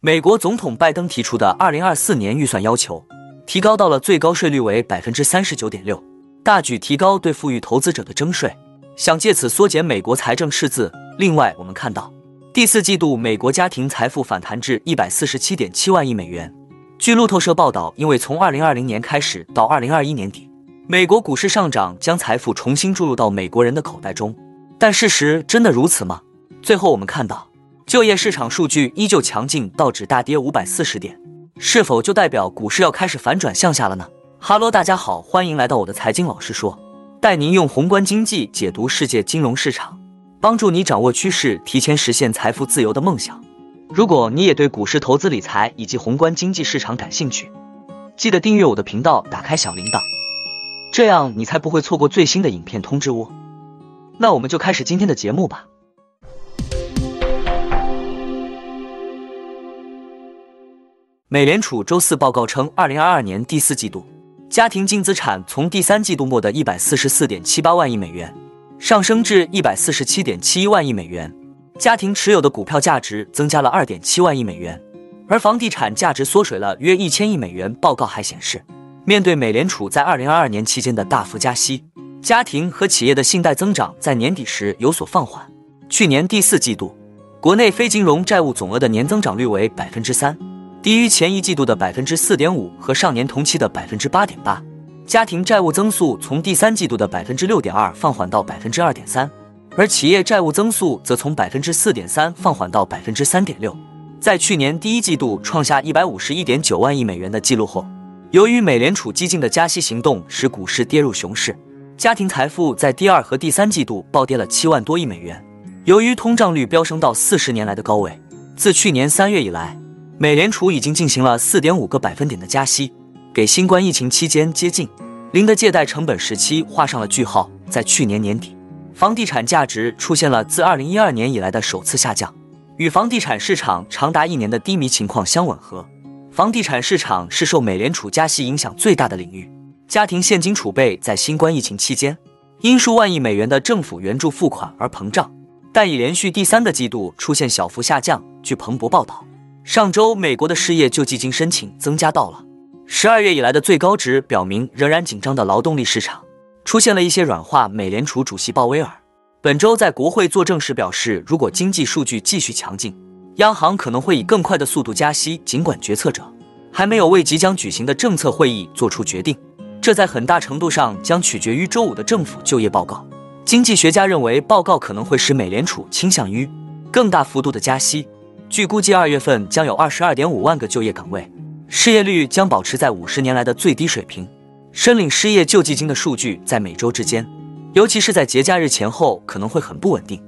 美国总统拜登提出的二零二四年预算要求，提高到了最高税率为百分之三十九点六，大举提高对富裕投资者的征税，想借此缩减美国财政赤字。另外，我们看到第四季度美国家庭财富反弹至一百四十七点七万亿美元。据路透社报道，因为从二零二零年开始到二零二一年底，美国股市上涨将财富重新注入到美国人的口袋中。但事实真的如此吗？最后我们看到，就业市场数据依旧强劲，道指大跌五百四十点，是否就代表股市要开始反转向下了呢？哈喽，大家好，欢迎来到我的财经老师说，带您用宏观经济解读世界金融市场，帮助你掌握趋势，提前实现财富自由的梦想。如果你也对股市投资理财以及宏观经济市场感兴趣，记得订阅我的频道，打开小铃铛，这样你才不会错过最新的影片通知哦。那我们就开始今天的节目吧。美联储周四报告称，二零二二年第四季度家庭净资产从第三季度末的一百四十四点七八万亿美元上升至一百四十七点七一万亿美元。家庭持有的股票价值增加了二点七万亿美元，而房地产价值缩水了约一千亿美元。报告还显示，面对美联储在二零二二年期间的大幅加息，家庭和企业的信贷增长在年底时有所放缓。去年第四季度，国内非金融债务总额的年增长率为百分之三，低于前一季度的百分之四点五和上年同期的百分之八点八。家庭债务增速从第三季度的百分之六点二放缓到百分之二点三。而企业债务增速则从百分之四点三放缓到百分之三点六，在去年第一季度创下一百五十一点九万亿美元的记录后，由于美联储激进的加息行动使股市跌入熊市，家庭财富在第二和第三季度暴跌了七万多亿美元。由于通胀率飙升到四十年来的高位，自去年三月以来，美联储已经进行了四点五个百分点的加息，给新冠疫情期间接近零的借贷成本时期画上了句号。在去年年底。房地产价值出现了自二零一二年以来的首次下降，与房地产市场长达一年的低迷情况相吻合。房地产市场是受美联储加息影响最大的领域，家庭现金储备在新冠疫情期间因数万亿美元的政府援助付款而膨胀，但已连续第三个季度出现小幅下降。据彭博报道，上周美国的失业救济金申请增加到了十二月以来的最高值，表明仍然紧张的劳动力市场。出现了一些软化。美联储主席鲍威尔本周在国会作证时表示，如果经济数据继续强劲，央行可能会以更快的速度加息。尽管决策者还没有为即将举行的政策会议做出决定，这在很大程度上将取决于周五的政府就业报告。经济学家认为，报告可能会使美联储倾向于更大幅度的加息。据估计，二月份将有二十二点五万个就业岗位，失业率将保持在五十年来的最低水平。申领失业救济金的数据在每周之间，尤其是在节假日前后可能会很不稳定。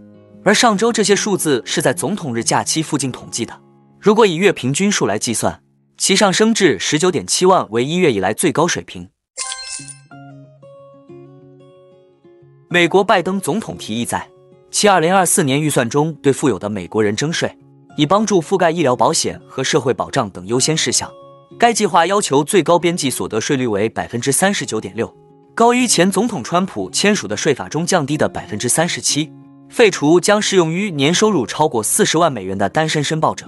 而上周这些数字是在总统日假期附近统计的，如果以月平均数来计算，其上升至十九点七万，为一月以来最高水平。美国拜登总统提议在其二零二四年预算中对富有的美国人征税，以帮助覆盖医疗保险和社会保障等优先事项。该计划要求最高边际所得税率为百分之三十九点六，高于前总统川普签署的税法中降低的百分之三十七。废除将适用于年收入超过四十万美元的单身申报者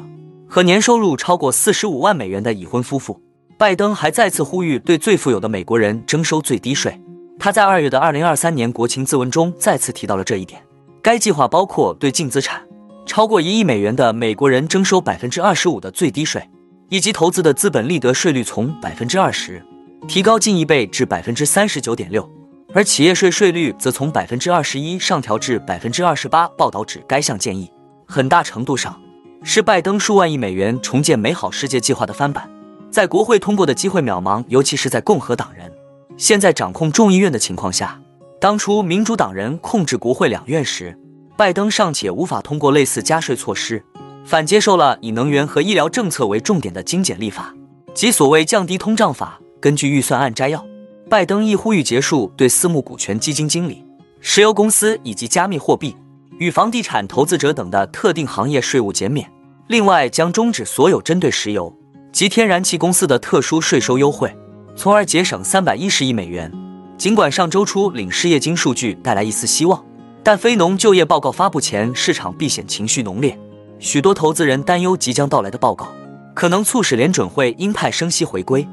和年收入超过四十五万美元的已婚夫妇。拜登还再次呼吁对最富有的美国人征收最低税。他在二月的二零二三年国情咨文中再次提到了这一点。该计划包括对净资产超过一亿美元的美国人征收百分之二十五的最低税。以及投资的资本利得税率从百分之二十提高近一倍至百分之三十九点六，而企业税税率则从百分之二十一上调至百分之二十八。报道指该项建议很大程度上是拜登数万亿美元重建美好世界计划的翻版，在国会通过的机会渺茫，尤其是在共和党人现在掌控众议院的情况下。当初民主党人控制国会两院时，拜登尚且无法通过类似加税措施。反接受了以能源和医疗政策为重点的精简立法，即所谓降低通胀法。根据预算案摘要，拜登亦呼吁结束对私募股权基金经理、石油公司以及加密货币与房地产投资者等的特定行业税务减免。另外，将终止所有针对石油及天然气公司的特殊税收优惠，从而节省三百一十亿美元。尽管上周初领失业金数据带来一丝希望，但非农就业报告发布前，市场避险情绪浓烈。许多投资人担忧即将到来的报告可能促使联准会鹰派升息回归。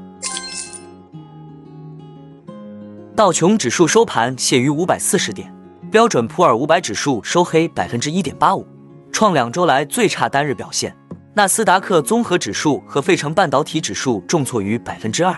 道琼指数收盘泻于五百四十点，标准普尔五百指数收黑百分之一点八五，创两周来最差单日表现。纳斯达克综合指数和费城半导体指数重挫逾百分之二。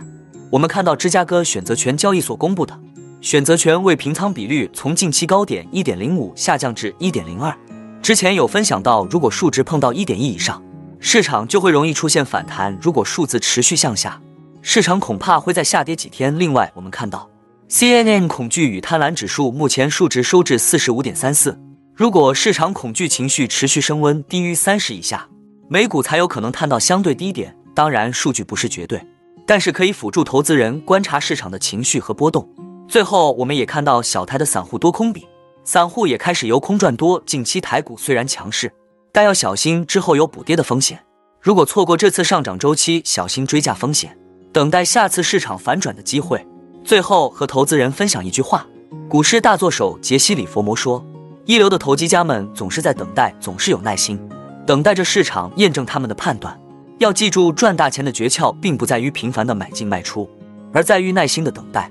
我们看到芝加哥选择权交易所公布的选择权未平仓比率从近期高点一点零五下降至一点零二。之前有分享到，如果数值碰到一点一以上，市场就会容易出现反弹；如果数字持续向下，市场恐怕会再下跌几天。另外，我们看到 CNN 恐惧与贪婪指数目前数值收至四十五点三四。如果市场恐惧情绪持续升温，低于三十以下。美股才有可能探到相对低点，当然数据不是绝对，但是可以辅助投资人观察市场的情绪和波动。最后，我们也看到小台的散户多空比，散户也开始由空转多。近期台股虽然强势，但要小心之后有补跌的风险。如果错过这次上涨周期，小心追价风险，等待下次市场反转的机会。最后和投资人分享一句话：股市大作手杰西·里佛摩说，一流的投机家们总是在等待，总是有耐心。等待着市场验证他们的判断。要记住，赚大钱的诀窍并不在于频繁的买进卖出，而在于耐心的等待。